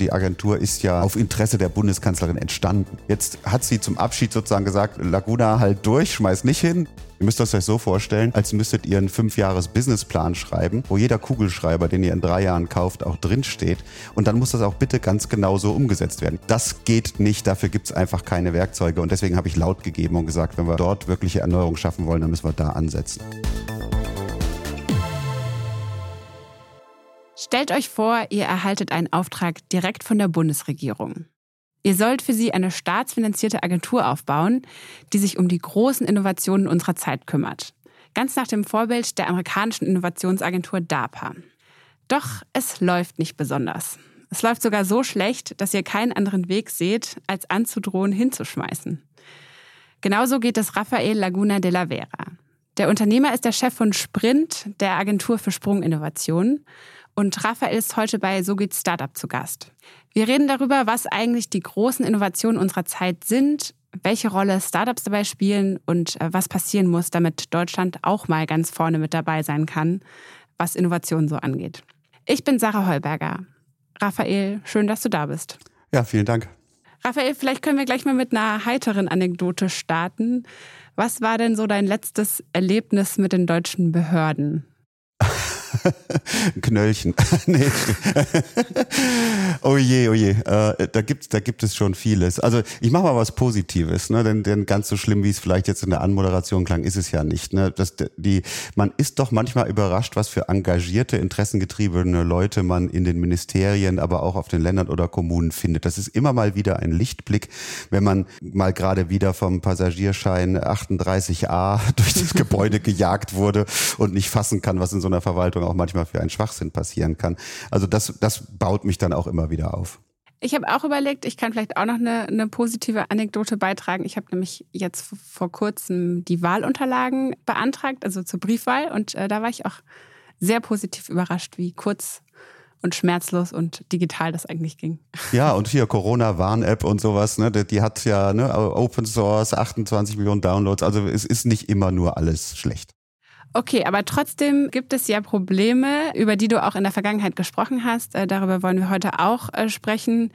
Die Agentur ist ja auf Interesse der Bundeskanzlerin entstanden. Jetzt hat sie zum Abschied sozusagen gesagt, Laguna halt durch, schmeiß nicht hin. Ihr müsst euch das so vorstellen, als müsstet ihr einen Fünfjahres-Businessplan schreiben, wo jeder Kugelschreiber, den ihr in drei Jahren kauft, auch drinsteht. Und dann muss das auch bitte ganz genau so umgesetzt werden. Das geht nicht, dafür gibt es einfach keine Werkzeuge. Und deswegen habe ich laut gegeben und gesagt, wenn wir dort wirkliche Erneuerung schaffen wollen, dann müssen wir da ansetzen. Stellt euch vor, ihr erhaltet einen Auftrag direkt von der Bundesregierung. Ihr sollt für sie eine staatsfinanzierte Agentur aufbauen, die sich um die großen Innovationen unserer Zeit kümmert. Ganz nach dem Vorbild der amerikanischen Innovationsagentur DARPA. Doch es läuft nicht besonders. Es läuft sogar so schlecht, dass ihr keinen anderen Weg seht, als anzudrohen, hinzuschmeißen. Genauso geht es Rafael Laguna de la Vera. Der Unternehmer ist der Chef von Sprint, der Agentur für Sprunginnovation, und Raphael ist heute bei So geht Startup zu Gast. Wir reden darüber, was eigentlich die großen Innovationen unserer Zeit sind, welche Rolle Startups dabei spielen und äh, was passieren muss, damit Deutschland auch mal ganz vorne mit dabei sein kann, was Innovation so angeht. Ich bin Sarah Heuberger. Raphael, schön, dass du da bist. Ja, vielen Dank. Raphael, vielleicht können wir gleich mal mit einer heiteren Anekdote starten. Was war denn so dein letztes Erlebnis mit den deutschen Behörden? Knöllchen. nee. oh je, oh je. Äh, da, gibt, da gibt es schon vieles. Also ich mache mal was Positives, ne? denn, denn ganz so schlimm, wie es vielleicht jetzt in der Anmoderation klang, ist es ja nicht. Ne? Das, die, man ist doch manchmal überrascht, was für engagierte, interessengetriebene Leute man in den Ministerien, aber auch auf den Ländern oder Kommunen findet. Das ist immer mal wieder ein Lichtblick, wenn man mal gerade wieder vom Passagierschein 38a durch das Gebäude gejagt wurde und nicht fassen kann, was in so einer Verwaltung Verantwortung auch manchmal für einen Schwachsinn passieren kann. Also das, das baut mich dann auch immer wieder auf. Ich habe auch überlegt, ich kann vielleicht auch noch eine, eine positive Anekdote beitragen. Ich habe nämlich jetzt vor kurzem die Wahlunterlagen beantragt, also zur Briefwahl. Und äh, da war ich auch sehr positiv überrascht, wie kurz und schmerzlos und digital das eigentlich ging. Ja, und hier Corona-Warn-App und sowas, ne, die hat ja ne, Open Source, 28 Millionen Downloads. Also es ist nicht immer nur alles schlecht. Okay, aber trotzdem gibt es ja Probleme, über die du auch in der Vergangenheit gesprochen hast. Äh, darüber wollen wir heute auch äh, sprechen.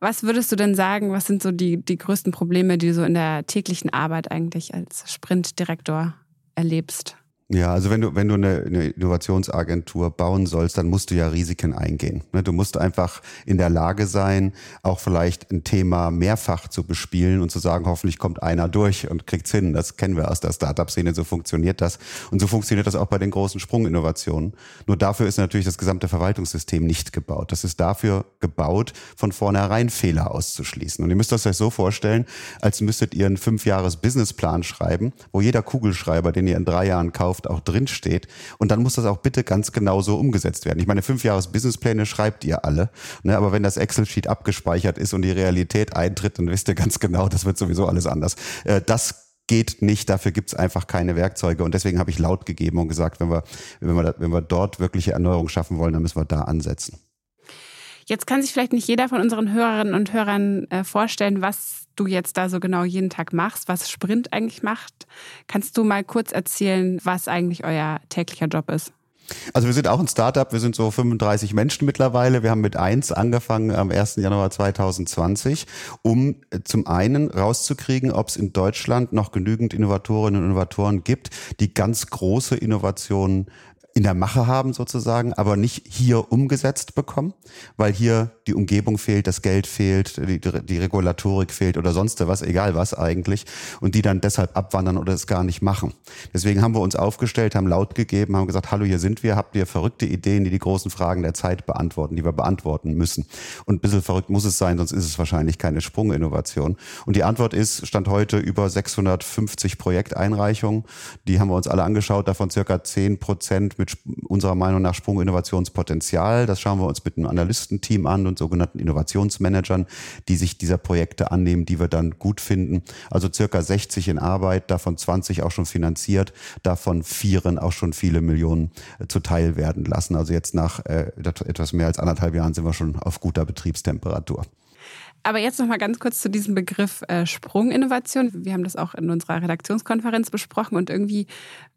Was würdest du denn sagen, was sind so die, die größten Probleme, die du so in der täglichen Arbeit eigentlich als Sprintdirektor erlebst? Ja, also wenn du, wenn du eine, eine Innovationsagentur bauen sollst, dann musst du ja Risiken eingehen. Ne, du musst einfach in der Lage sein, auch vielleicht ein Thema mehrfach zu bespielen und zu sagen, hoffentlich kommt einer durch und kriegt's hin. Das kennen wir aus der Startup-Szene, so funktioniert das. Und so funktioniert das auch bei den großen Sprunginnovationen. Nur dafür ist natürlich das gesamte Verwaltungssystem nicht gebaut. Das ist dafür gebaut, von vornherein Fehler auszuschließen. Und ihr müsst euch das so vorstellen, als müsstet ihr einen Fünfjahres-Businessplan schreiben, wo jeder Kugelschreiber, den ihr in drei Jahren kauft, Microsoft auch drinsteht. Und dann muss das auch bitte ganz genau so umgesetzt werden. Ich meine, fünf Jahres Businesspläne schreibt ihr alle. Ne? Aber wenn das Excel-Sheet abgespeichert ist und die Realität eintritt, dann wisst ihr ganz genau, das wird sowieso alles anders. Äh, das geht nicht, dafür gibt es einfach keine Werkzeuge. Und deswegen habe ich laut gegeben und gesagt, wenn wir, wenn, wir, wenn wir dort wirkliche Erneuerung schaffen wollen, dann müssen wir da ansetzen. Jetzt kann sich vielleicht nicht jeder von unseren Hörerinnen und Hörern äh, vorstellen, was du jetzt da so genau jeden Tag machst, was Sprint eigentlich macht. Kannst du mal kurz erzählen, was eigentlich euer täglicher Job ist? Also wir sind auch ein Startup, wir sind so 35 Menschen mittlerweile. Wir haben mit eins angefangen am 1. Januar 2020, um äh, zum einen rauszukriegen, ob es in Deutschland noch genügend Innovatorinnen und Innovatoren gibt, die ganz große Innovationen in der Mache haben sozusagen, aber nicht hier umgesetzt bekommen, weil hier die Umgebung fehlt, das Geld fehlt, die, die Regulatorik fehlt oder sonst was, egal was eigentlich, und die dann deshalb abwandern oder es gar nicht machen. Deswegen haben wir uns aufgestellt, haben laut gegeben, haben gesagt, hallo, hier sind wir, habt ihr verrückte Ideen, die die großen Fragen der Zeit beantworten, die wir beantworten müssen. Und ein bisschen verrückt muss es sein, sonst ist es wahrscheinlich keine Sprunginnovation. Und die Antwort ist, stand heute über 650 Projekteinreichungen, die haben wir uns alle angeschaut, davon circa 10 Prozent mit unserer Meinung nach Sprunginnovationspotenzial. Das schauen wir uns mit einem Analystenteam an und sogenannten Innovationsmanagern, die sich dieser Projekte annehmen, die wir dann gut finden. Also circa 60 in Arbeit, davon 20 auch schon finanziert, davon vieren auch schon viele Millionen äh, zuteil werden lassen. Also jetzt nach äh, etwas mehr als anderthalb Jahren sind wir schon auf guter Betriebstemperatur. Aber jetzt noch mal ganz kurz zu diesem Begriff äh, Sprunginnovation. Wir haben das auch in unserer Redaktionskonferenz besprochen und irgendwie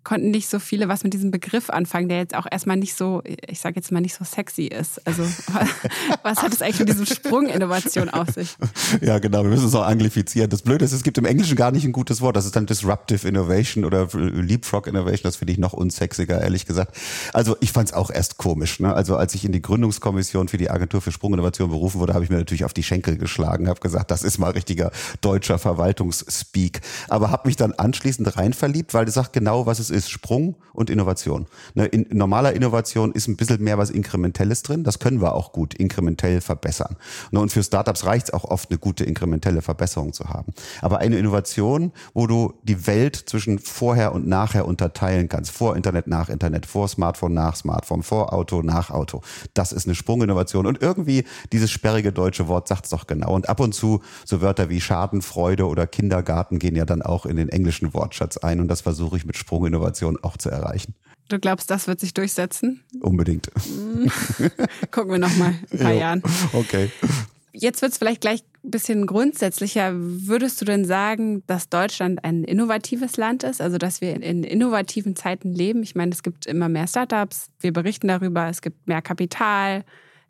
konnten nicht so viele was mit diesem Begriff anfangen, der jetzt auch erstmal nicht so, ich sage jetzt mal nicht so sexy ist. Also was hat es eigentlich mit diesem Sprunginnovation auf sich? Ja, genau, wir müssen es auch anglifizieren. Das Blöde ist, es gibt im Englischen gar nicht ein gutes Wort. Das ist dann Disruptive Innovation oder Leapfrog Innovation. Das finde ich noch unsexiger, ehrlich gesagt. Also ich fand es auch erst komisch. Ne? Also als ich in die Gründungskommission für die Agentur für Sprunginnovation berufen wurde, habe ich mir natürlich auf die Schenkel geschlagen, habe gesagt, das ist mal richtiger deutscher Verwaltungsspeak. Aber habe mich dann anschließend rein verliebt, weil das sagt genau, was es ist ist Sprung und Innovation. Ne, in normaler Innovation ist ein bisschen mehr was Inkrementelles drin. Das können wir auch gut inkrementell verbessern. Ne, und für Startups reicht es auch oft, eine gute inkrementelle Verbesserung zu haben. Aber eine Innovation, wo du die Welt zwischen vorher und nachher unterteilen kannst, vor Internet, nach Internet, vor Smartphone, nach Smartphone, vor Auto, nach Auto, das ist eine Sprunginnovation. Und irgendwie dieses sperrige deutsche Wort sagt es doch genau. Und ab und zu so Wörter wie Schadenfreude oder Kindergarten gehen ja dann auch in den englischen Wortschatz ein. Und das versuche ich mit Sprunginnovation Innovation auch zu erreichen. Du glaubst, das wird sich durchsetzen? Unbedingt. Gucken wir noch mal ein paar jo, Jahren. Okay. Jetzt wird es vielleicht gleich ein bisschen grundsätzlicher. Würdest du denn sagen, dass Deutschland ein innovatives Land ist? Also, dass wir in innovativen Zeiten leben? Ich meine, es gibt immer mehr Startups. Wir berichten darüber. Es gibt mehr Kapital.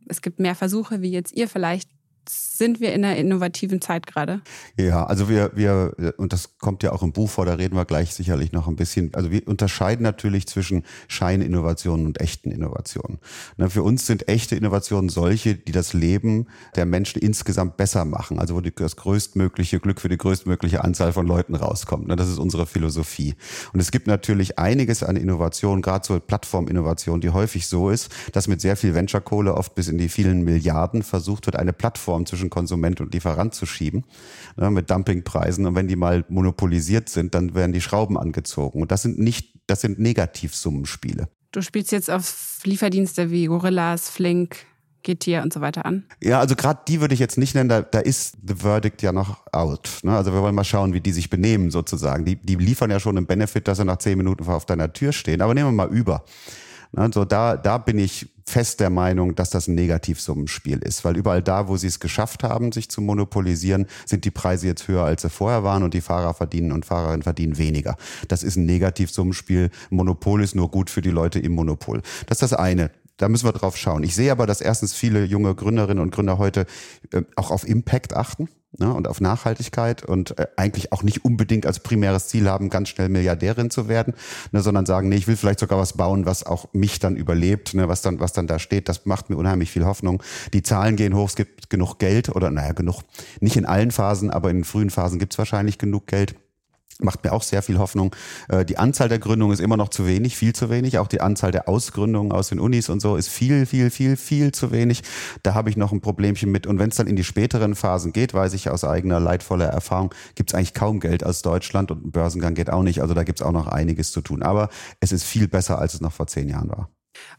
Es gibt mehr Versuche, wie jetzt ihr vielleicht sind wir in einer innovativen Zeit gerade? Ja, also wir, wir, und das kommt ja auch im Buch vor, da reden wir gleich sicherlich noch ein bisschen. Also wir unterscheiden natürlich zwischen Scheininnovationen und echten Innovationen. Na, für uns sind echte Innovationen solche, die das Leben der Menschen insgesamt besser machen. Also wo die, das größtmögliche Glück für die größtmögliche Anzahl von Leuten rauskommt. Na, das ist unsere Philosophie. Und es gibt natürlich einiges an Innovationen, gerade so Plattforminnovation, die häufig so ist, dass mit sehr viel Venture-Kohle oft bis in die vielen Milliarden versucht wird, eine Plattform Plattform zwischen Konsument und Lieferant zu schieben, ne, mit Dumpingpreisen. Und wenn die mal monopolisiert sind, dann werden die Schrauben angezogen. Und das sind nicht, das sind Negativsummenspiele. Du spielst jetzt auf Lieferdienste wie Gorillas, Flink, Getir und so weiter an? Ja, also gerade die würde ich jetzt nicht nennen, da, da ist the verdict ja noch out. Ne? Also wir wollen mal schauen, wie die sich benehmen sozusagen. Die, die liefern ja schon einen Benefit, dass sie nach zehn Minuten auf deiner Tür stehen. Aber nehmen wir mal über. Also da, da bin ich fest der Meinung, dass das ein Negativsummenspiel ist, weil überall da, wo sie es geschafft haben, sich zu monopolisieren, sind die Preise jetzt höher, als sie vorher waren und die Fahrer verdienen und Fahrerinnen verdienen weniger. Das ist ein Negativsummenspiel. Monopol ist nur gut für die Leute im Monopol. Das ist das eine. Da müssen wir drauf schauen. Ich sehe aber, dass erstens viele junge Gründerinnen und Gründer heute äh, auch auf Impact achten ne, und auf Nachhaltigkeit und äh, eigentlich auch nicht unbedingt als primäres Ziel haben, ganz schnell Milliardärin zu werden, ne, sondern sagen, nee, ich will vielleicht sogar was bauen, was auch mich dann überlebt, ne, was dann, was dann da steht. Das macht mir unheimlich viel Hoffnung. Die Zahlen gehen hoch, es gibt genug Geld oder naja, genug, nicht in allen Phasen, aber in frühen Phasen gibt es wahrscheinlich genug Geld. Macht mir auch sehr viel Hoffnung. Äh, die Anzahl der Gründungen ist immer noch zu wenig, viel zu wenig. Auch die Anzahl der Ausgründungen aus den Unis und so ist viel, viel, viel, viel zu wenig. Da habe ich noch ein Problemchen mit. Und wenn es dann in die späteren Phasen geht, weiß ich aus eigener leidvoller Erfahrung, gibt es eigentlich kaum Geld aus Deutschland und ein Börsengang geht auch nicht. Also da gibt es auch noch einiges zu tun. Aber es ist viel besser, als es noch vor zehn Jahren war.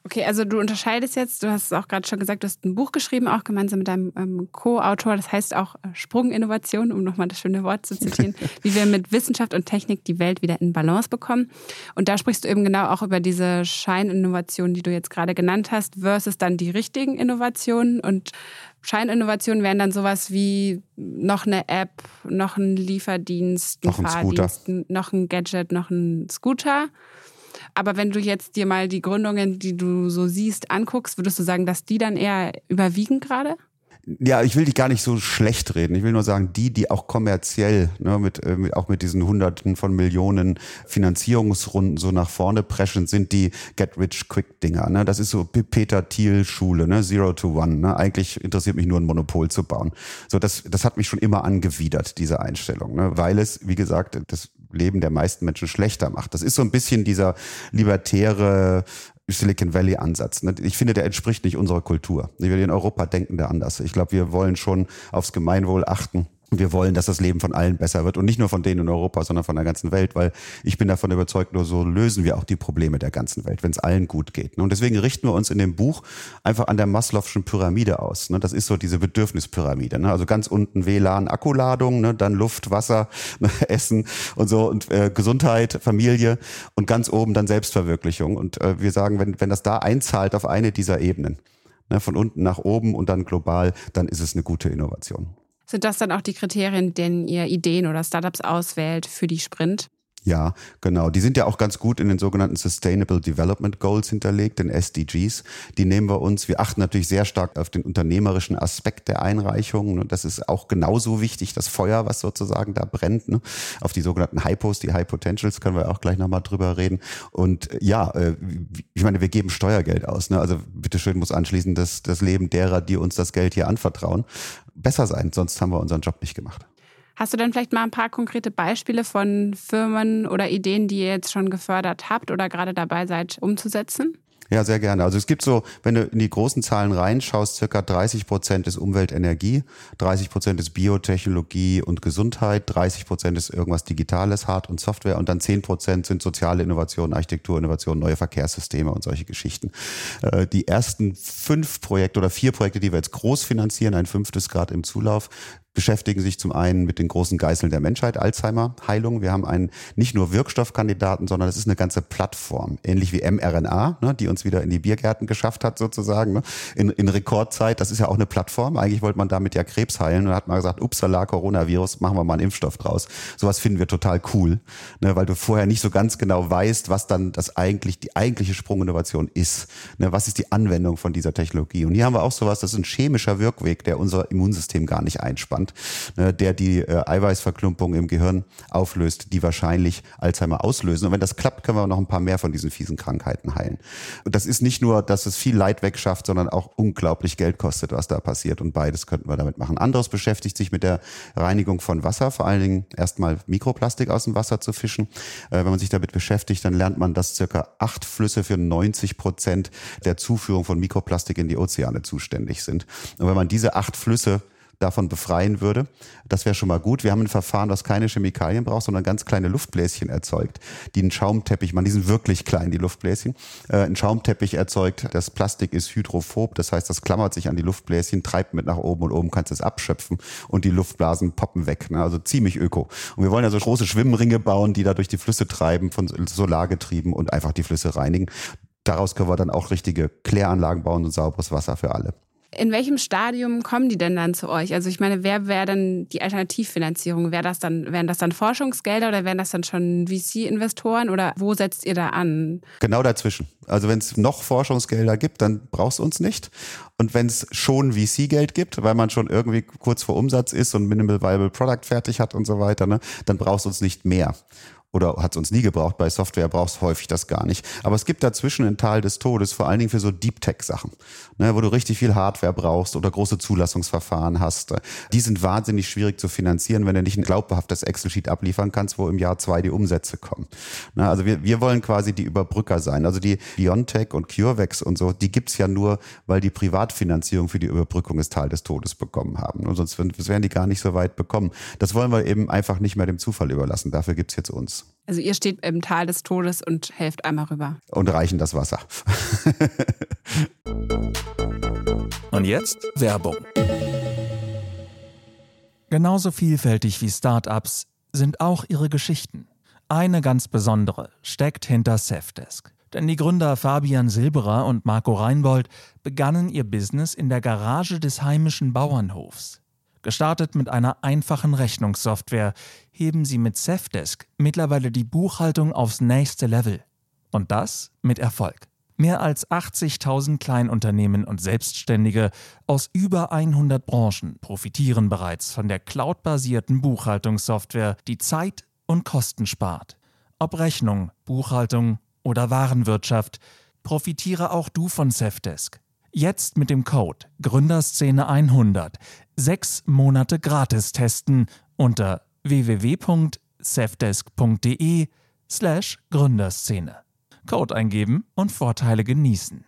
Okay, also du unterscheidest jetzt, du hast es auch gerade schon gesagt, du hast ein Buch geschrieben, auch gemeinsam mit deinem ähm, Co-Autor, das heißt auch äh, Sprunginnovation, um nochmal das schöne Wort zu zitieren, wie wir mit Wissenschaft und Technik die Welt wieder in Balance bekommen. Und da sprichst du eben genau auch über diese Scheininnovationen, die du jetzt gerade genannt hast, versus dann die richtigen Innovationen. Und Scheininnovationen wären dann sowas wie noch eine App, noch ein Lieferdienst, ein noch ein Fahrdienst, Scooter. noch ein Gadget, noch ein Scooter. Aber wenn du jetzt dir mal die Gründungen, die du so siehst, anguckst, würdest du sagen, dass die dann eher überwiegen gerade? Ja, ich will dich gar nicht so schlecht reden. Ich will nur sagen, die, die auch kommerziell, ne, mit, äh, auch mit diesen Hunderten von Millionen Finanzierungsrunden so nach vorne preschen, sind die Get-Rich-Quick-Dinger. Ne? Das ist so Peter Thiel-Schule, ne? Zero to One. Ne? Eigentlich interessiert mich nur ein Monopol zu bauen. So, das, das hat mich schon immer angewidert, diese Einstellung, ne? weil es, wie gesagt, das Leben der meisten Menschen schlechter macht. Das ist so ein bisschen dieser libertäre Silicon Valley Ansatz. Ne? Ich finde, der entspricht nicht unserer Kultur. Wir in Europa denken da anders. Ich glaube, wir wollen schon aufs Gemeinwohl achten wir wollen, dass das Leben von allen besser wird und nicht nur von denen in Europa, sondern von der ganzen Welt, weil ich bin davon überzeugt, nur so lösen wir auch die Probleme der ganzen Welt, wenn es allen gut geht. Und deswegen richten wir uns in dem Buch einfach an der Maslow'schen Pyramide aus. Ne? Das ist so diese Bedürfnispyramide. Ne? Also ganz unten WLAN, Akkuladung, ne? dann Luft, Wasser, Essen und so und äh, Gesundheit, Familie und ganz oben dann Selbstverwirklichung. Und äh, wir sagen, wenn, wenn das da einzahlt auf eine dieser Ebenen, von unten nach oben und dann global, dann ist es eine gute Innovation. Sind das dann auch die Kriterien, denen ihr Ideen oder Startups auswählt für die Sprint? Ja, genau. Die sind ja auch ganz gut in den sogenannten Sustainable Development Goals hinterlegt, den SDGs. Die nehmen wir uns. Wir achten natürlich sehr stark auf den unternehmerischen Aspekt der Einreichungen. Und das ist auch genauso wichtig, das Feuer, was sozusagen da brennt. Ne? Auf die sogenannten Hypos, die High Potentials, können wir auch gleich nochmal drüber reden. Und äh, ja, äh, ich meine, wir geben Steuergeld aus. Ne? Also bitteschön muss anschließend das, das Leben derer, die uns das Geld hier anvertrauen, besser sein. Sonst haben wir unseren Job nicht gemacht. Hast du denn vielleicht mal ein paar konkrete Beispiele von Firmen oder Ideen, die ihr jetzt schon gefördert habt oder gerade dabei seid umzusetzen? Ja, sehr gerne. Also es gibt so, wenn du in die großen Zahlen reinschaust, circa 30 Prozent ist Umweltenergie, 30 Prozent ist Biotechnologie und Gesundheit, 30 Prozent ist irgendwas Digitales, Hard- und Software und dann 10 Prozent sind soziale Innovationen, Architektur, Innovation, neue Verkehrssysteme und solche Geschichten. Äh, die ersten fünf Projekte oder vier Projekte, die wir jetzt groß finanzieren, ein fünftes Grad im Zulauf, beschäftigen sich zum einen mit den großen Geißeln der Menschheit, Alzheimer-Heilung. Wir haben einen nicht nur Wirkstoffkandidaten, sondern es ist eine ganze Plattform, ähnlich wie mRNA, ne, die uns wieder in die Biergärten geschafft hat sozusagen, ne, in, in Rekordzeit. Das ist ja auch eine Plattform. Eigentlich wollte man damit ja Krebs heilen und hat mal gesagt, upsala, Coronavirus, machen wir mal einen Impfstoff draus. Sowas finden wir total cool, ne, weil du vorher nicht so ganz genau weißt, was dann das eigentlich, die eigentliche Sprunginnovation ist. Ne, was ist die Anwendung von dieser Technologie? Und hier haben wir auch sowas, das ist ein chemischer Wirkweg, der unser Immunsystem gar nicht einspannt. Zustand, ne, der die äh, Eiweißverklumpung im Gehirn auflöst, die wahrscheinlich Alzheimer auslösen. Und wenn das klappt, können wir noch ein paar mehr von diesen fiesen Krankheiten heilen. Und das ist nicht nur, dass es viel Leid wegschafft, sondern auch unglaublich Geld kostet, was da passiert. Und beides könnten wir damit machen. Anderes beschäftigt sich mit der Reinigung von Wasser, vor allen Dingen erstmal Mikroplastik aus dem Wasser zu fischen. Äh, wenn man sich damit beschäftigt, dann lernt man, dass circa acht Flüsse für 90 Prozent der Zuführung von Mikroplastik in die Ozeane zuständig sind. Und wenn man diese acht Flüsse davon befreien würde. Das wäre schon mal gut. Wir haben ein Verfahren, das keine Chemikalien braucht, sondern ganz kleine Luftbläschen erzeugt, die einen Schaumteppich machen. Die sind wirklich klein, die Luftbläschen. Äh, ein Schaumteppich erzeugt. Das Plastik ist hydrophob, das heißt, das klammert sich an die Luftbläschen, treibt mit nach oben und oben kannst du es abschöpfen und die Luftblasen poppen weg. Ne? Also ziemlich öko. Und wir wollen ja so große Schwimmringe bauen, die da durch die Flüsse treiben, von Solargetrieben und einfach die Flüsse reinigen. Daraus können wir dann auch richtige Kläranlagen bauen und sauberes Wasser für alle. In welchem Stadium kommen die denn dann zu euch? Also ich meine, wer wäre dann die Alternativfinanzierung? Wäre das dann, wären das dann Forschungsgelder oder wären das dann schon VC-Investoren oder wo setzt ihr da an? Genau dazwischen. Also wenn es noch Forschungsgelder gibt, dann brauchst du uns nicht. Und wenn es schon VC-Geld gibt, weil man schon irgendwie kurz vor Umsatz ist und Minimal Viable Product fertig hat und so weiter, ne, dann brauchst du uns nicht mehr oder hat es uns nie gebraucht. Bei Software brauchst du häufig das gar nicht. Aber es gibt dazwischen ein Tal des Todes, vor allen Dingen für so Deep Tech Sachen, ne, wo du richtig viel Hardware brauchst oder große Zulassungsverfahren hast. Die sind wahnsinnig schwierig zu finanzieren, wenn du nicht ein glaubhaftes Excel-Sheet abliefern kannst, wo im Jahr zwei die Umsätze kommen. Ne, also wir, wir wollen quasi die Überbrücker sein. Also die BioNTech und CureVax und so, die gibt's ja nur, weil die Privatfinanzierung für die Überbrückung des Tal des Todes bekommen haben. Und sonst wären die gar nicht so weit bekommen. Das wollen wir eben einfach nicht mehr dem Zufall überlassen. Dafür gibt's jetzt uns. Also ihr steht im Tal des Todes und helft einmal rüber. Und reichen das Wasser. und jetzt Werbung. Genauso vielfältig wie Startups sind auch ihre Geschichten. Eine ganz besondere steckt hinter Safdesk. Denn die Gründer Fabian Silberer und Marco Reinbold begannen ihr Business in der Garage des heimischen Bauernhofs. Gestartet mit einer einfachen Rechnungssoftware, heben sie mit Safdesk mittlerweile die Buchhaltung aufs nächste Level. Und das mit Erfolg. Mehr als 80.000 Kleinunternehmen und Selbstständige aus über 100 Branchen profitieren bereits von der cloudbasierten Buchhaltungssoftware, die Zeit und Kosten spart. Ob Rechnung, Buchhaltung oder Warenwirtschaft, profitiere auch du von Safdesk. Jetzt mit dem Code Gründerszene 100 sechs Monate gratis testen unter www.safdesk.de slash Gründerszene. Code eingeben und Vorteile genießen.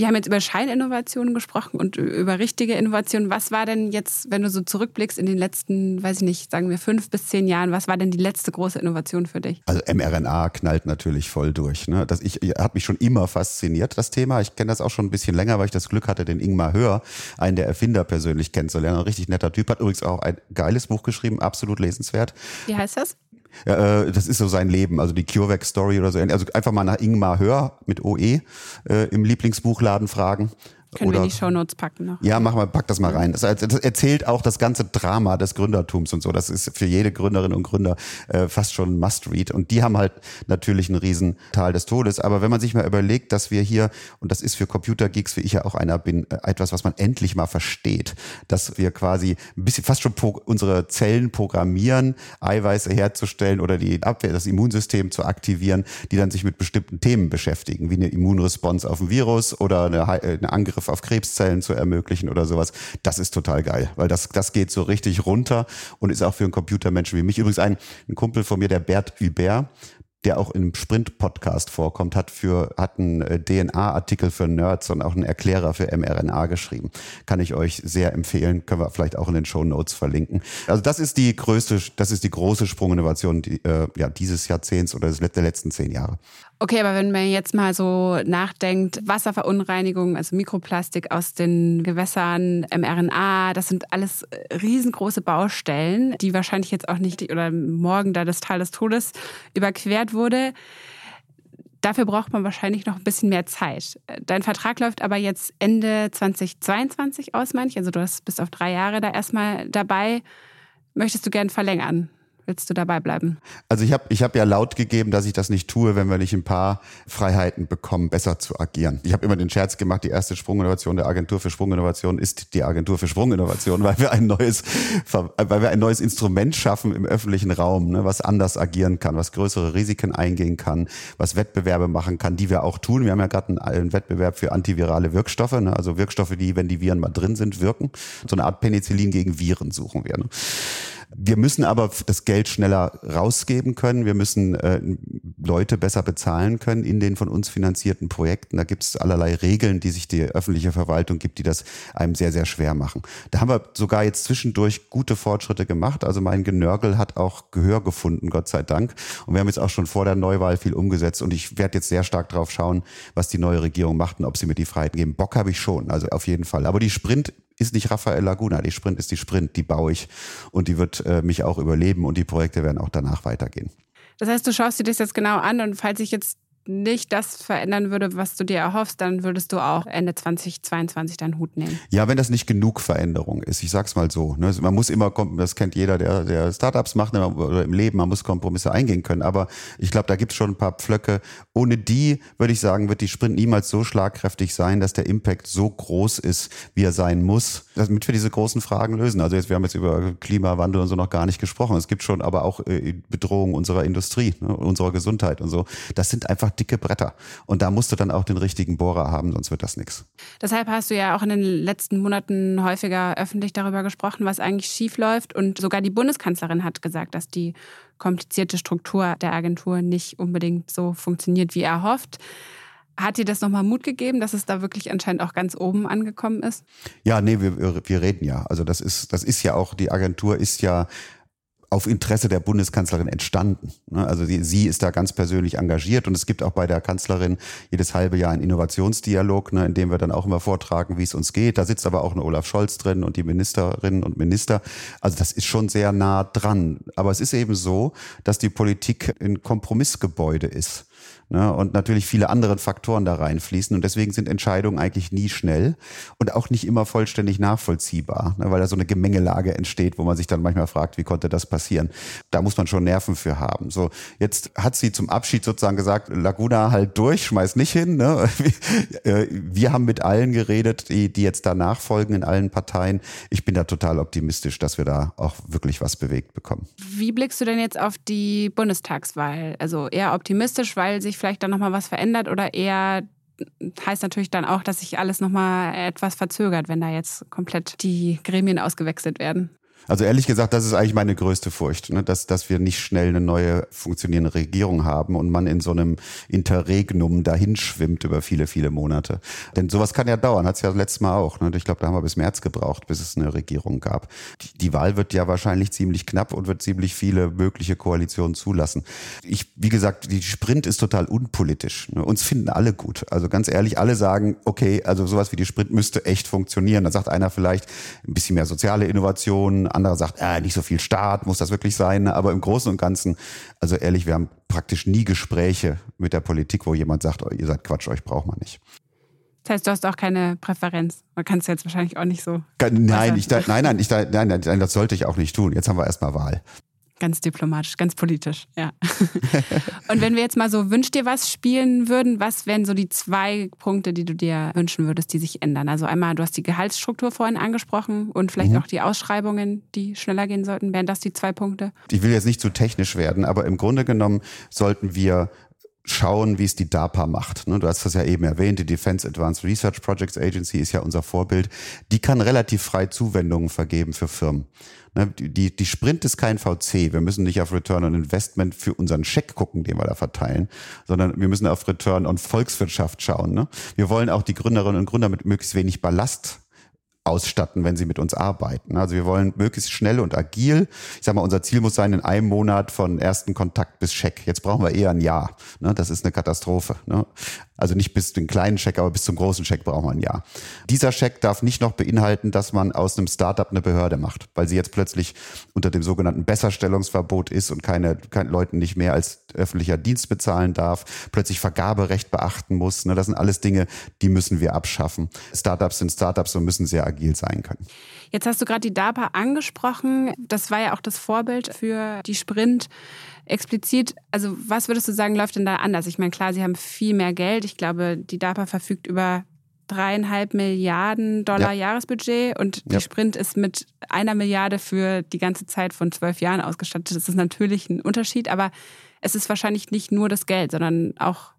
Wir haben jetzt über Scheininnovationen gesprochen und über richtige Innovationen. Was war denn jetzt, wenn du so zurückblickst in den letzten, weiß ich nicht, sagen wir fünf bis zehn Jahren, was war denn die letzte große Innovation für dich? Also mRNA knallt natürlich voll durch. Ne? Das ich, hat mich schon immer fasziniert, das Thema. Ich kenne das auch schon ein bisschen länger, weil ich das Glück hatte, den Ingmar Hör, einen der Erfinder persönlich kennenzulernen. Ein richtig netter Typ, hat übrigens auch ein geiles Buch geschrieben, absolut lesenswert. Wie heißt das? Ja, äh, das ist so sein Leben, also die CureVac-Story oder so. Also einfach mal nach Ingmar Hör mit OE äh, im Lieblingsbuchladen fragen. Können Oder, wir die Shownotes packen noch. Ja, mach mal, pack das mal rein. Das, das, erzählt auch das ganze Drama des Gründertums und so. Das ist für jede Gründerin und Gründer äh, fast schon Must-Read. Und die haben halt natürlich einen riesen Tal des Todes. Aber wenn man sich mal überlegt, dass wir hier, und das ist für Computergeeks, wie ich ja auch einer bin, äh, etwas, was man endlich mal versteht, dass wir quasi ein bisschen fast schon unsere Zellen programmieren, Eiweiße herzustellen oder die Abwehr, das Immunsystem zu aktivieren, die dann sich mit bestimmten Themen beschäftigen, wie eine Immunresponse auf ein Virus oder eine, äh, eine Angriff Zugriff auf Krebszellen zu ermöglichen oder sowas. Das ist total geil, weil das, das geht so richtig runter und ist auch für einen Computermenschen wie mich. Übrigens ein, ein Kumpel von mir, der Bert Hubert, der auch im Sprint-Podcast vorkommt, hat für hat einen äh, DNA-Artikel für Nerds und auch einen Erklärer für mRNA geschrieben. Kann ich euch sehr empfehlen, können wir vielleicht auch in den Show Notes verlinken. Also das ist die größte, das ist die große Sprunginnovation die, äh, ja, dieses Jahrzehnts oder der letzten zehn Jahre. Okay, aber wenn man jetzt mal so nachdenkt, Wasserverunreinigung, also Mikroplastik aus den Gewässern, mRNA, das sind alles äh, riesengroße Baustellen, die wahrscheinlich jetzt auch nicht oder morgen da das Tal des Todes überquert wurde. Dafür braucht man wahrscheinlich noch ein bisschen mehr Zeit. Dein Vertrag läuft aber jetzt Ende 2022 aus, meine ich. Also du hast bis auf drei Jahre da erstmal dabei. Möchtest du gern verlängern? Willst du dabei bleiben? Also ich habe ich hab ja laut gegeben, dass ich das nicht tue, wenn wir nicht ein paar Freiheiten bekommen, besser zu agieren. Ich habe immer den Scherz gemacht, die erste Sprunginnovation der Agentur für Sprunginnovation ist die Agentur für Sprunginnovation, weil wir ein neues, weil wir ein neues Instrument schaffen im öffentlichen Raum, ne, was anders agieren kann, was größere Risiken eingehen kann, was Wettbewerbe machen kann, die wir auch tun. Wir haben ja gerade einen, einen, Wettbewerb für antivirale Wirkstoffe, ne, also Wirkstoffe, die, wenn die Viren mal drin sind, wirken. So eine Art Penicillin gegen Viren suchen wir. Ne. Wir müssen aber das Geld schneller rausgeben können. Wir müssen äh, Leute besser bezahlen können in den von uns finanzierten Projekten. Da gibt es allerlei Regeln, die sich die öffentliche Verwaltung gibt, die das einem sehr, sehr schwer machen. Da haben wir sogar jetzt zwischendurch gute Fortschritte gemacht. Also mein Genörgel hat auch Gehör gefunden, Gott sei Dank. Und wir haben jetzt auch schon vor der Neuwahl viel umgesetzt. Und ich werde jetzt sehr stark drauf schauen, was die neue Regierung macht und ob sie mir die Freiheiten geben. Bock habe ich schon, also auf jeden Fall. Aber die Sprint ist nicht Rafael Laguna. Die Sprint ist die Sprint, die baue ich und die wird äh, mich auch überleben und die Projekte werden auch danach weitergehen. Das heißt, du schaust dir das jetzt genau an und falls ich jetzt nicht das verändern würde, was du dir erhoffst, dann würdest du auch Ende 2022 deinen Hut nehmen. Ja, wenn das nicht genug Veränderung ist. Ich sag's mal so. Ne? Man muss immer, das kennt jeder, der, der Startups macht ne, oder im Leben, man muss Kompromisse eingehen können. Aber ich glaube, da gibt's schon ein paar Pflöcke. Ohne die, würde ich sagen, wird die Sprint niemals so schlagkräftig sein, dass der Impact so groß ist, wie er sein muss, damit wir diese großen Fragen lösen. Also jetzt, wir haben jetzt über Klimawandel und so noch gar nicht gesprochen. Es gibt schon aber auch äh, Bedrohungen unserer Industrie, ne, unserer Gesundheit und so. Das sind einfach dicke Bretter. Und da musst du dann auch den richtigen Bohrer haben, sonst wird das nichts. Deshalb hast du ja auch in den letzten Monaten häufiger öffentlich darüber gesprochen, was eigentlich schief läuft. Und sogar die Bundeskanzlerin hat gesagt, dass die komplizierte Struktur der Agentur nicht unbedingt so funktioniert, wie er hofft. Hat dir das nochmal Mut gegeben, dass es da wirklich anscheinend auch ganz oben angekommen ist? Ja, nee, wir, wir reden ja. Also das ist, das ist ja auch, die Agentur ist ja auf Interesse der Bundeskanzlerin entstanden. Ne? Also sie ist da ganz persönlich engagiert und es gibt auch bei der Kanzlerin jedes halbe Jahr einen Innovationsdialog, ne, in dem wir dann auch immer vortragen, wie es uns geht. Da sitzt aber auch ein Olaf Scholz drin und die Ministerinnen und Minister. Also das ist schon sehr nah dran. Aber es ist eben so, dass die Politik ein Kompromissgebäude ist ne, und natürlich viele andere Faktoren da reinfließen. Und deswegen sind Entscheidungen eigentlich nie schnell und auch nicht immer vollständig nachvollziehbar, ne, weil da so eine Gemengelage entsteht, wo man sich dann manchmal fragt, wie konnte das passieren? Da muss man schon Nerven für haben. So, jetzt hat sie zum Abschied sozusagen gesagt, Laguna halt durch, schmeiß nicht hin. Ne? Äh, wir haben mit allen geredet, die, die jetzt danach folgen in allen Parteien. Ich bin da total optimistisch, dass wir da auch wirklich was bewegt bekommen. Wie blickst du denn jetzt auf die Bundestagswahl? Also eher optimistisch, weil sich vielleicht dann nochmal was verändert oder eher heißt natürlich dann auch, dass sich alles nochmal etwas verzögert, wenn da jetzt komplett die Gremien ausgewechselt werden. Also ehrlich gesagt, das ist eigentlich meine größte Furcht, ne? dass, dass wir nicht schnell eine neue funktionierende Regierung haben und man in so einem Interregnum dahinschwimmt über viele, viele Monate. Denn sowas kann ja dauern, hat es ja letztes Mal auch. Ne? Ich glaube, da haben wir bis März gebraucht, bis es eine Regierung gab. Die, die Wahl wird ja wahrscheinlich ziemlich knapp und wird ziemlich viele mögliche Koalitionen zulassen. Ich, wie gesagt, die Sprint ist total unpolitisch. Ne? Uns finden alle gut. Also ganz ehrlich, alle sagen, okay, also sowas wie die Sprint müsste echt funktionieren. Da sagt einer vielleicht ein bisschen mehr soziale Innovation, Anderer sagt, äh, nicht so viel Staat, muss das wirklich sein? Aber im Großen und Ganzen, also ehrlich, wir haben praktisch nie Gespräche mit der Politik, wo jemand sagt, oh, ihr seid Quatsch, euch braucht man nicht. Das heißt, du hast auch keine Präferenz. Man kann es jetzt wahrscheinlich auch nicht so. Nein, ich, nein, nein, ich, nein, nein, nein, das sollte ich auch nicht tun. Jetzt haben wir erstmal Wahl. Ganz diplomatisch, ganz politisch, ja. Und wenn wir jetzt mal so Wünsch dir was spielen würden, was wären so die zwei Punkte, die du dir wünschen würdest, die sich ändern? Also einmal, du hast die Gehaltsstruktur vorhin angesprochen und vielleicht mhm. auch die Ausschreibungen, die schneller gehen sollten. Wären das die zwei Punkte? Ich will jetzt nicht zu technisch werden, aber im Grunde genommen sollten wir schauen, wie es die DARPA macht. Ne, du hast das ja eben erwähnt, die Defense Advanced Research Projects Agency ist ja unser Vorbild. Die kann relativ frei Zuwendungen vergeben für Firmen. Ne, die, die Sprint ist kein VC. Wir müssen nicht auf Return on Investment für unseren Scheck gucken, den wir da verteilen, sondern wir müssen auf Return on Volkswirtschaft schauen. Ne. Wir wollen auch die Gründerinnen und Gründer mit möglichst wenig Ballast ausstatten, wenn sie mit uns arbeiten. Also wir wollen möglichst schnell und agil. Ich sage mal, unser Ziel muss sein, in einem Monat von ersten Kontakt bis Scheck. Jetzt brauchen wir eher ein Jahr. Ne? Das ist eine Katastrophe. Ne? Also nicht bis den kleinen Scheck, aber bis zum großen Scheck braucht man ein Jahr. Dieser Scheck darf nicht noch beinhalten, dass man aus einem Startup eine Behörde macht, weil sie jetzt plötzlich unter dem sogenannten Besserstellungsverbot ist und keine, keine Leuten nicht mehr als öffentlicher Dienst bezahlen darf, plötzlich Vergaberecht beachten muss. Ne? Das sind alles Dinge, die müssen wir abschaffen. Startups sind Startups und müssen sehr agil sein können. Jetzt hast du gerade die DARPA angesprochen. Das war ja auch das Vorbild für die Sprint explizit, also was würdest du sagen, läuft denn da anders? Ich meine, klar, sie haben viel mehr Geld. Ich glaube, die DARPA verfügt über dreieinhalb Milliarden Dollar ja. Jahresbudget und die ja. Sprint ist mit einer Milliarde für die ganze Zeit von zwölf Jahren ausgestattet. Das ist natürlich ein Unterschied, aber es ist wahrscheinlich nicht nur das Geld, sondern auch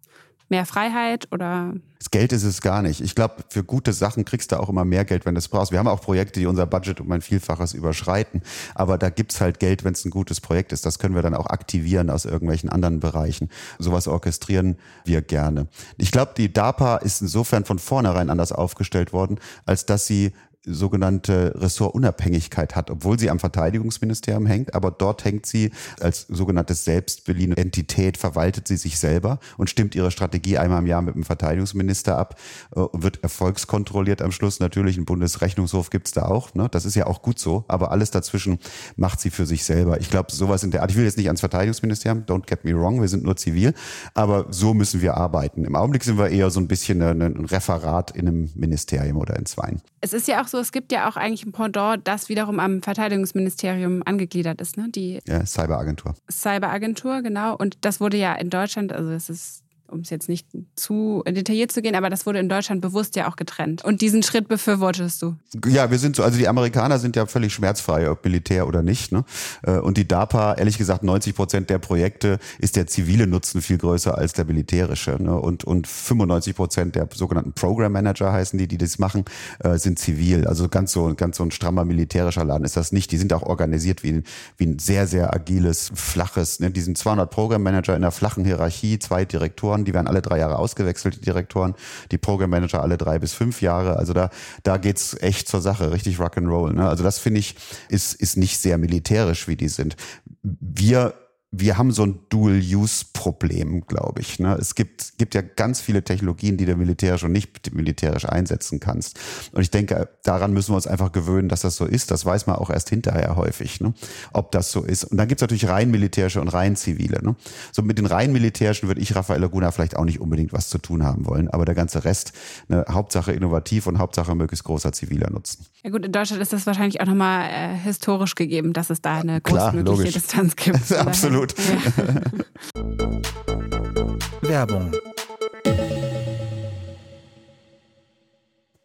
mehr Freiheit oder? Das Geld ist es gar nicht. Ich glaube, für gute Sachen kriegst du auch immer mehr Geld, wenn du es brauchst. Wir haben auch Projekte, die unser Budget um ein Vielfaches überschreiten. Aber da gibt's halt Geld, wenn es ein gutes Projekt ist. Das können wir dann auch aktivieren aus irgendwelchen anderen Bereichen. Sowas orchestrieren wir gerne. Ich glaube, die DARPA ist insofern von vornherein anders aufgestellt worden, als dass sie sogenannte Ressortunabhängigkeit hat, obwohl sie am Verteidigungsministerium hängt, aber dort hängt sie als sogenannte selbstbeliehene Entität, verwaltet sie sich selber und stimmt ihre Strategie einmal im Jahr mit dem Verteidigungsminister ab äh, wird erfolgskontrolliert am Schluss. Natürlich, einen Bundesrechnungshof gibt's da auch, ne? das ist ja auch gut so, aber alles dazwischen macht sie für sich selber. Ich glaube, sowas in der Art, ich will jetzt nicht ans Verteidigungsministerium, don't get me wrong, wir sind nur zivil, aber so müssen wir arbeiten. Im Augenblick sind wir eher so ein bisschen ein Referat in einem Ministerium oder in Zweien. Es ist ja auch so, es gibt ja auch eigentlich ein Pendant, das wiederum am Verteidigungsministerium angegliedert ist, ne? Die ja, Cyberagentur. Cyberagentur, genau. Und das wurde ja in Deutschland, also es ist um es jetzt nicht zu detailliert zu gehen, aber das wurde in Deutschland bewusst ja auch getrennt. Und diesen Schritt befürwortest du? Ja, wir sind so, also die Amerikaner sind ja völlig schmerzfrei, ob Militär oder nicht. Ne? Äh, und die DARPA, ehrlich gesagt, 90 Prozent der Projekte ist der zivile Nutzen viel größer als der militärische. Ne? Und, und 95 Prozent der sogenannten Program Manager heißen die, die das machen, äh, sind zivil. Also ganz so, ganz so ein strammer militärischer Laden ist das nicht. Die sind auch organisiert wie ein, wie ein sehr, sehr agiles, flaches. Ne? Die sind 200 Program Manager in einer flachen Hierarchie, zwei Direktoren Direktoren, die werden alle drei Jahre ausgewechselt, die Direktoren, die Program alle drei bis fünf Jahre. Also da, da geht's echt zur Sache, richtig Rock'n'Roll. Ne? Also das finde ich, ist, ist nicht sehr militärisch, wie die sind. Wir wir haben so ein Dual-Use-Problem, glaube ich. Ne? Es gibt, gibt ja ganz viele Technologien, die du militärisch und nicht militärisch einsetzen kannst. Und ich denke, daran müssen wir uns einfach gewöhnen, dass das so ist. Das weiß man auch erst hinterher häufig, ne? ob das so ist. Und dann gibt es natürlich rein militärische und rein zivile. Ne? So mit den rein militärischen würde ich Raphael Laguna vielleicht auch nicht unbedingt was zu tun haben wollen. Aber der ganze Rest, ne, Hauptsache innovativ und Hauptsache möglichst großer ziviler Nutzen. Ja gut, in Deutschland ist das wahrscheinlich auch nochmal äh, historisch gegeben, dass es da eine großmögliche Distanz gibt. Absolut gut. Werbung.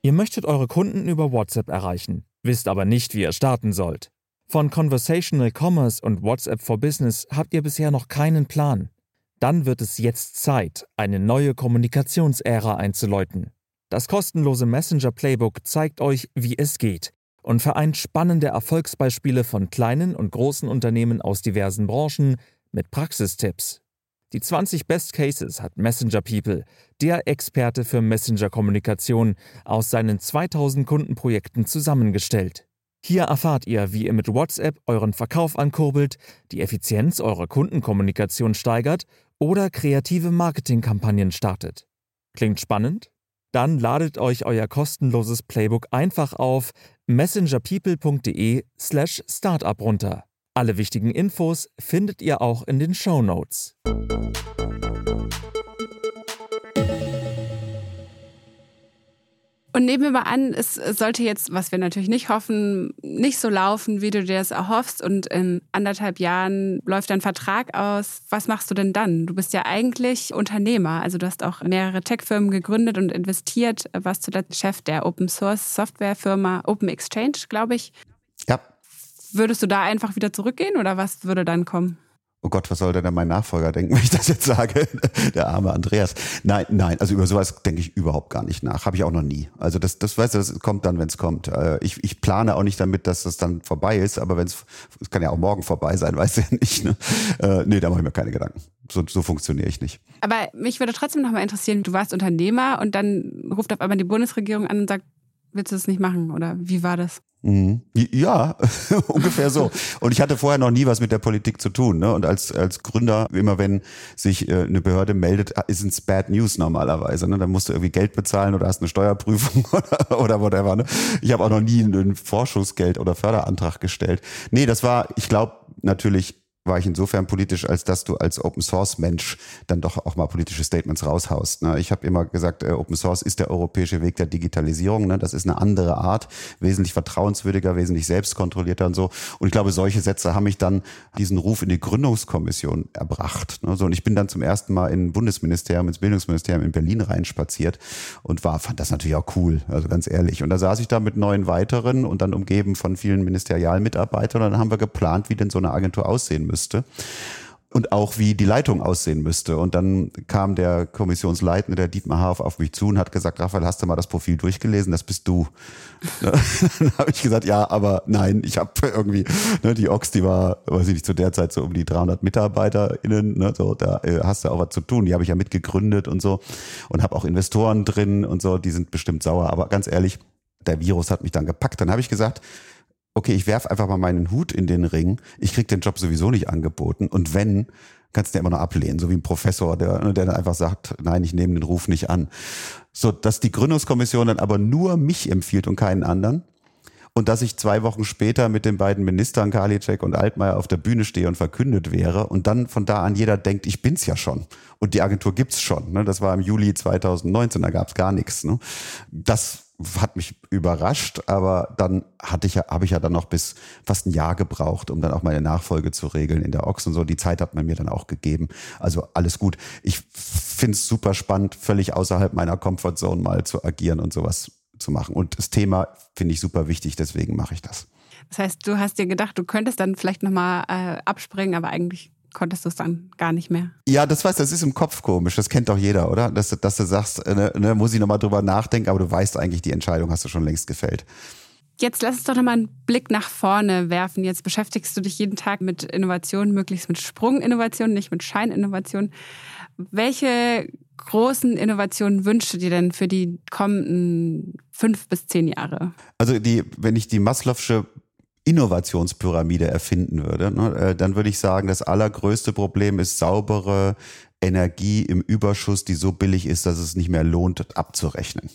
Ihr möchtet eure Kunden über WhatsApp erreichen, wisst aber nicht, wie ihr starten sollt. Von Conversational Commerce und WhatsApp for Business habt ihr bisher noch keinen Plan. Dann wird es jetzt Zeit, eine neue Kommunikationsära einzuläuten. Das kostenlose Messenger Playbook zeigt euch, wie es geht und vereint spannende Erfolgsbeispiele von kleinen und großen Unternehmen aus diversen Branchen mit Praxistipps. Die 20 Best Cases hat Messenger People, der Experte für Messenger-Kommunikation, aus seinen 2000 Kundenprojekten zusammengestellt. Hier erfahrt ihr, wie ihr mit WhatsApp euren Verkauf ankurbelt, die Effizienz eurer Kundenkommunikation steigert oder kreative Marketingkampagnen startet. Klingt spannend? Dann ladet euch euer kostenloses Playbook einfach auf messengerpeople.de/slash startup runter. Alle wichtigen Infos findet ihr auch in den Show Notes. Und nehmen wir mal an, es sollte jetzt, was wir natürlich nicht hoffen, nicht so laufen, wie du dir das erhoffst und in anderthalb Jahren läuft dein Vertrag aus. Was machst du denn dann? Du bist ja eigentlich Unternehmer, also du hast auch mehrere Tech-Firmen gegründet und investiert, warst zuletzt Chef der Open Source Software Firma Open Exchange, glaube ich. Ja. Würdest du da einfach wieder zurückgehen oder was würde dann kommen? Oh Gott, was soll denn mein Nachfolger denken, wenn ich das jetzt sage? Der arme Andreas. Nein, nein, also über sowas denke ich überhaupt gar nicht nach. Habe ich auch noch nie. Also das, das weißt du, das kommt dann, wenn es kommt. Äh, ich, ich plane auch nicht damit, dass das dann vorbei ist, aber wenn es, es kann ja auch morgen vorbei sein, weißt du ja nicht. Ne? Äh, nee, da mache ich mir keine Gedanken. So, so funktioniere ich nicht. Aber mich würde trotzdem noch mal interessieren, du warst Unternehmer und dann ruft auf einmal die Bundesregierung an und sagt, willst du das nicht machen? Oder wie war das? Mhm. Ja, ungefähr so. Und ich hatte vorher noch nie was mit der Politik zu tun. Ne? Und als, als Gründer, immer wenn sich äh, eine Behörde meldet, ist es Bad News normalerweise. Ne? Dann musst du irgendwie Geld bezahlen oder hast eine Steuerprüfung oder, oder whatever. Ne? Ich habe auch noch nie einen Vorschussgeld oder Förderantrag gestellt. Nee, das war, ich glaube, natürlich war ich insofern politisch, als dass du als Open Source Mensch dann doch auch mal politische Statements raushaust. Ne? Ich habe immer gesagt, äh, Open Source ist der europäische Weg der Digitalisierung. Ne? Das ist eine andere Art, wesentlich vertrauenswürdiger, wesentlich selbstkontrollierter und so. Und ich glaube, solche Sätze haben mich dann diesen Ruf in die Gründungskommission erbracht. Ne? Und ich bin dann zum ersten Mal in Bundesministerium, ins Bildungsministerium in Berlin reinspaziert und war, fand das natürlich auch cool, also ganz ehrlich. Und da saß ich da mit neun weiteren und dann umgeben von vielen Ministerialmitarbeitern und dann haben wir geplant, wie denn so eine Agentur aussehen müsste müsste und auch wie die Leitung aussehen müsste. Und dann kam der Kommissionsleitende, der Dietmar Haaf, auf mich zu und hat gesagt, Raphael, hast du mal das Profil durchgelesen? Das bist du. dann habe ich gesagt, ja, aber nein, ich habe irgendwie, ne, die Ox, die war, weiß ich nicht, zu der Zeit so um die 300 MitarbeiterInnen, ne, so, da äh, hast du auch was zu tun. Die habe ich ja mitgegründet und so und habe auch Investoren drin und so, die sind bestimmt sauer. Aber ganz ehrlich, der Virus hat mich dann gepackt. Dann habe ich gesagt, okay, ich werf einfach mal meinen Hut in den Ring. Ich krieg den Job sowieso nicht angeboten. Und wenn, kannst du den immer noch ablehnen, so wie ein Professor, der, der dann einfach sagt, nein, ich nehme den Ruf nicht an. So, dass die Gründungskommission dann aber nur mich empfiehlt und keinen anderen. Und dass ich zwei Wochen später mit den beiden Ministern Karliczek und Altmaier auf der Bühne stehe und verkündet wäre und dann von da an jeder denkt, ich bin's ja schon. Und die Agentur gibt's schon. Ne? Das war im Juli 2019, da gab's gar nichts. Ne? Das hat mich überrascht, aber dann hatte ich ja, habe ich ja dann noch bis fast ein Jahr gebraucht, um dann auch meine Nachfolge zu regeln in der Ochs und so. Die Zeit hat man mir dann auch gegeben. Also alles gut. Ich finde es super spannend, völlig außerhalb meiner Comfortzone mal zu agieren und sowas zu machen. Und das Thema finde ich super wichtig, deswegen mache ich das. Das heißt, du hast dir gedacht, du könntest dann vielleicht nochmal äh, abspringen, aber eigentlich konntest du es dann gar nicht mehr. Ja, das weißt das ist im Kopf komisch. Das kennt doch jeder, oder? Dass, dass du sagst, ne, ne, muss ich nochmal drüber nachdenken, aber du weißt eigentlich, die Entscheidung hast du schon längst gefällt. Jetzt lass uns doch nochmal einen Blick nach vorne werfen. Jetzt beschäftigst du dich jeden Tag mit Innovation, möglichst mit Sprunginnovation, nicht mit Scheininnovation. Welche großen Innovationen wünschst du dir denn für die kommenden fünf bis zehn Jahre? Also die, wenn ich die Maslow'sche Innovationspyramide erfinden würde, ne, äh, dann würde ich sagen, das allergrößte Problem ist saubere Energie im Überschuss, die so billig ist, dass es nicht mehr lohnt, abzurechnen.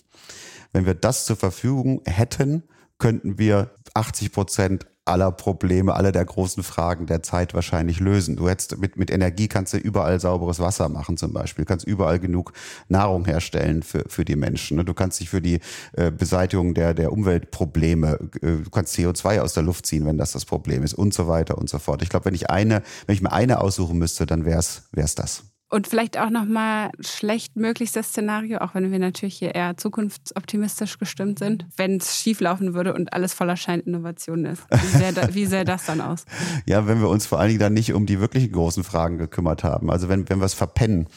Wenn wir das zur Verfügung hätten, könnten wir 80 Prozent aller Probleme, aller der großen Fragen der Zeit wahrscheinlich lösen. Du hättest mit, mit Energie kannst du überall sauberes Wasser machen zum Beispiel. Du kannst überall genug Nahrung herstellen für, für die Menschen. Ne? Du kannst dich für die äh, Beseitigung der, der Umweltprobleme, äh, du kannst CO2 aus der Luft ziehen, wenn das das Problem ist und so weiter und so fort. Ich glaube, wenn ich eine, wenn ich mir eine aussuchen müsste, dann wäre es das. Und vielleicht auch nochmal schlecht möglichstes Szenario, auch wenn wir natürlich hier eher zukunftsoptimistisch gestimmt sind, wenn es schieflaufen würde und alles voller Scheininnovation ist. Wie sähe, da, wie sähe das dann aus? Ja, wenn wir uns vor allen Dingen dann nicht um die wirklichen großen Fragen gekümmert haben. Also wenn, wenn wir es verpennen,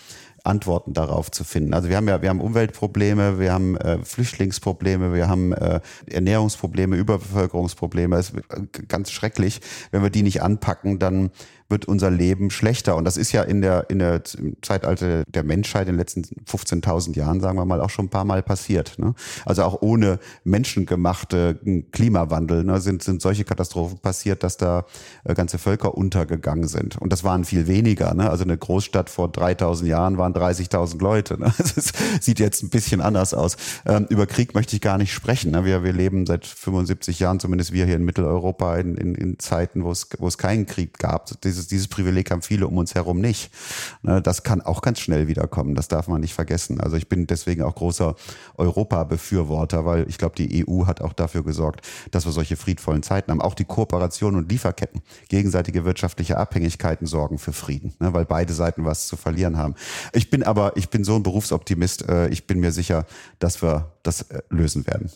Antworten darauf zu finden. Also wir haben ja, wir haben Umweltprobleme, wir haben äh, Flüchtlingsprobleme, wir haben äh, Ernährungsprobleme, Überbevölkerungsprobleme. Es ist ganz schrecklich. Wenn wir die nicht anpacken, dann wird unser Leben schlechter. Und das ist ja in der, in der Zeitalter der Menschheit in den letzten 15.000 Jahren, sagen wir mal, auch schon ein paar Mal passiert. Ne? Also auch ohne menschengemachte Klimawandel ne, sind, sind solche Katastrophen passiert, dass da äh, ganze Völker untergegangen sind. Und das waren viel weniger. Ne? Also eine Großstadt vor 3000 Jahren waren 30.000 Leute. Ne? Das sieht jetzt ein bisschen anders aus. Ähm, über Krieg möchte ich gar nicht sprechen. Ne? Wir, wir leben seit 75 Jahren, zumindest wir hier in Mitteleuropa, in, in, in Zeiten, wo es, wo es keinen Krieg gab. Dieses, dieses Privileg haben viele um uns herum nicht. Ne? Das kann auch ganz schnell wiederkommen. Das darf man nicht vergessen. Also ich bin deswegen auch großer Europa-Befürworter, weil ich glaube, die EU hat auch dafür gesorgt, dass wir solche friedvollen Zeiten haben. Auch die Kooperation und Lieferketten, gegenseitige wirtschaftliche Abhängigkeiten sorgen für Frieden, ne? weil beide Seiten was zu verlieren haben. Ich bin aber, ich bin so ein Berufsoptimist. Äh, ich bin mir sicher, dass wir das äh, lösen werden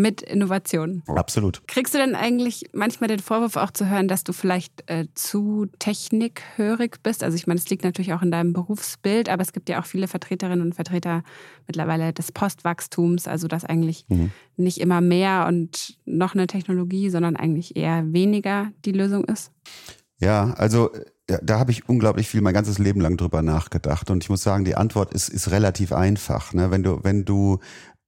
mit Innovationen. Absolut. Kriegst du denn eigentlich manchmal den Vorwurf auch zu hören, dass du vielleicht äh, zu technikhörig bist? Also ich meine, es liegt natürlich auch in deinem Berufsbild, aber es gibt ja auch viele Vertreterinnen und Vertreter mittlerweile des Postwachstums, also dass eigentlich mhm. nicht immer mehr und noch eine Technologie, sondern eigentlich eher weniger die Lösung ist. Ja, also da, habe ich unglaublich viel mein ganzes Leben lang drüber nachgedacht und ich muss sagen, die Antwort ist, ist relativ einfach. Ne? Wenn du, wenn du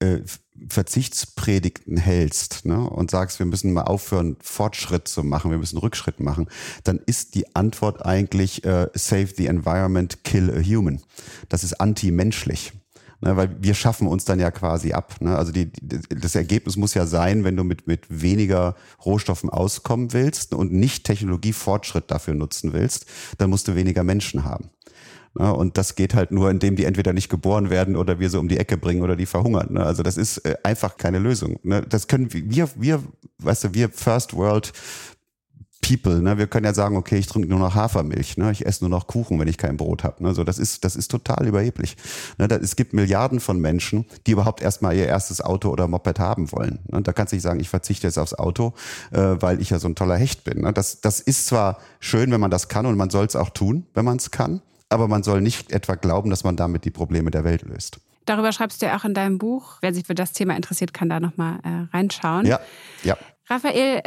äh, Verzichtspredigten hältst ne, und sagst, wir müssen mal aufhören, Fortschritt zu machen, wir müssen Rückschritt machen, dann ist die Antwort eigentlich äh, Save the Environment, Kill a Human. Das ist anti-menschlich. Ne, weil wir schaffen uns dann ja quasi ab. Ne? Also die, die, das Ergebnis muss ja sein, wenn du mit, mit weniger Rohstoffen auskommen willst und nicht Technologiefortschritt dafür nutzen willst, dann musst du weniger Menschen haben. Ne? Und das geht halt nur, indem die entweder nicht geboren werden oder wir sie um die Ecke bringen oder die verhungern. Ne? Also das ist äh, einfach keine Lösung. Ne? Das können wir, wir, weißt du, wir First World People, ne? Wir können ja sagen, okay, ich trinke nur noch Hafermilch, ne? Ich esse nur noch Kuchen, wenn ich kein Brot habe. Ne? So, das ist, das ist total überheblich. Ne? Da, es gibt Milliarden von Menschen, die überhaupt erstmal ihr erstes Auto oder Moped haben wollen. Ne? Da kannst du nicht sagen, ich verzichte jetzt aufs Auto, äh, weil ich ja so ein toller Hecht bin. Ne? Das, das ist zwar schön, wenn man das kann und man soll es auch tun, wenn man es kann aber man soll nicht etwa glauben, dass man damit die Probleme der Welt löst. Darüber schreibst du ja auch in deinem Buch. Wer sich für das Thema interessiert, kann da nochmal äh, reinschauen. Ja, ja. Raphael,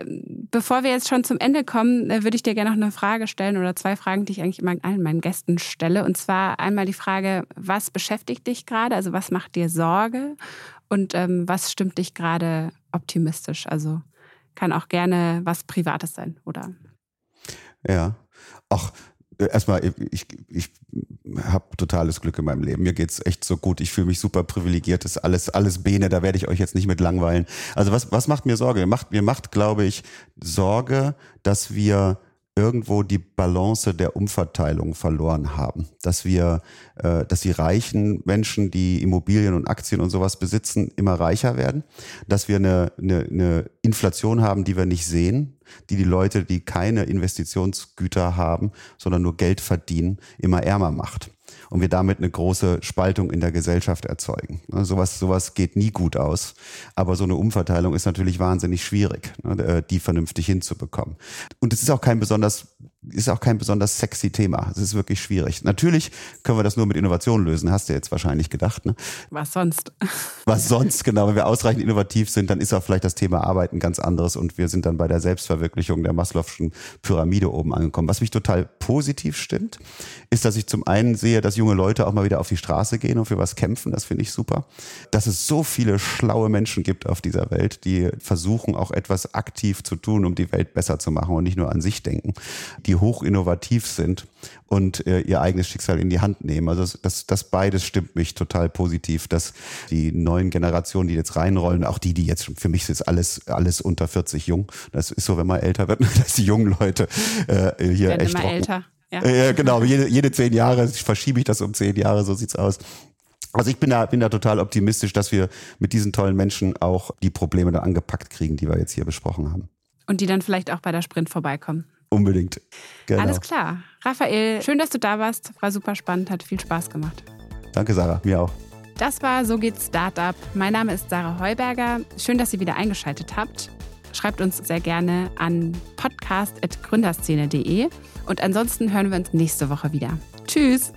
bevor wir jetzt schon zum Ende kommen, äh, würde ich dir gerne noch eine Frage stellen oder zwei Fragen, die ich eigentlich immer allen meinen Gästen stelle. Und zwar einmal die Frage, was beschäftigt dich gerade? Also was macht dir Sorge? Und ähm, was stimmt dich gerade optimistisch? Also kann auch gerne was Privates sein, oder? Ja. Ach, erstmal, ich, ich habe totales Glück in meinem Leben. Mir geht's echt so gut. Ich fühle mich super privilegiert. Das ist alles, alles Bene, da werde ich euch jetzt nicht mit langweilen. Also was, was macht mir Sorge? Macht, mir macht, glaube ich, Sorge, dass wir irgendwo die Balance der Umverteilung verloren haben. Dass wir, äh, dass die reichen Menschen, die Immobilien und Aktien und sowas besitzen, immer reicher werden. Dass wir eine, eine, eine Inflation haben, die wir nicht sehen, die die Leute, die keine Investitionsgüter haben, sondern nur Geld verdienen, immer ärmer macht und wir damit eine große Spaltung in der Gesellschaft erzeugen. Ne, sowas, sowas geht nie gut aus. Aber so eine Umverteilung ist natürlich wahnsinnig schwierig, ne, äh, die vernünftig hinzubekommen. Und es ist auch kein besonders ist auch kein besonders sexy Thema. Es ist wirklich schwierig. Natürlich können wir das nur mit Innovation lösen, hast du jetzt wahrscheinlich gedacht. Ne? Was sonst? Was sonst, genau. Wenn wir ausreichend innovativ sind, dann ist auch vielleicht das Thema Arbeiten ganz anderes und wir sind dann bei der Selbstverwirklichung der Maslow'schen Pyramide oben angekommen. Was mich total positiv stimmt, ist, dass ich zum einen sehe, dass junge Leute auch mal wieder auf die Straße gehen und für was kämpfen. Das finde ich super. Dass es so viele schlaue Menschen gibt auf dieser Welt, die versuchen auch etwas aktiv zu tun, um die Welt besser zu machen und nicht nur an sich denken. Die hoch innovativ sind und äh, ihr eigenes Schicksal in die Hand nehmen. Also das, das, das beides stimmt mich total positiv, dass die neuen Generationen, die jetzt reinrollen, auch die, die jetzt, für mich ist jetzt alles, alles unter 40 jung. Das ist so, wenn man älter wird, dass die jungen Leute äh, hier Werden echt immer älter. Ja. Äh, genau, jede, jede zehn Jahre verschiebe ich das um zehn Jahre, so sieht's aus. Also ich bin da, bin da total optimistisch, dass wir mit diesen tollen Menschen auch die Probleme da angepackt kriegen, die wir jetzt hier besprochen haben. Und die dann vielleicht auch bei der Sprint vorbeikommen. Unbedingt. Genau. Alles klar. Raphael, schön, dass du da warst. War super spannend, hat viel Spaß gemacht. Danke, Sarah. Mir auch. Das war So geht's Startup. Mein Name ist Sarah Heuberger. Schön, dass ihr wieder eingeschaltet habt. Schreibt uns sehr gerne an podcast.gründerszene.de. Und ansonsten hören wir uns nächste Woche wieder. Tschüss!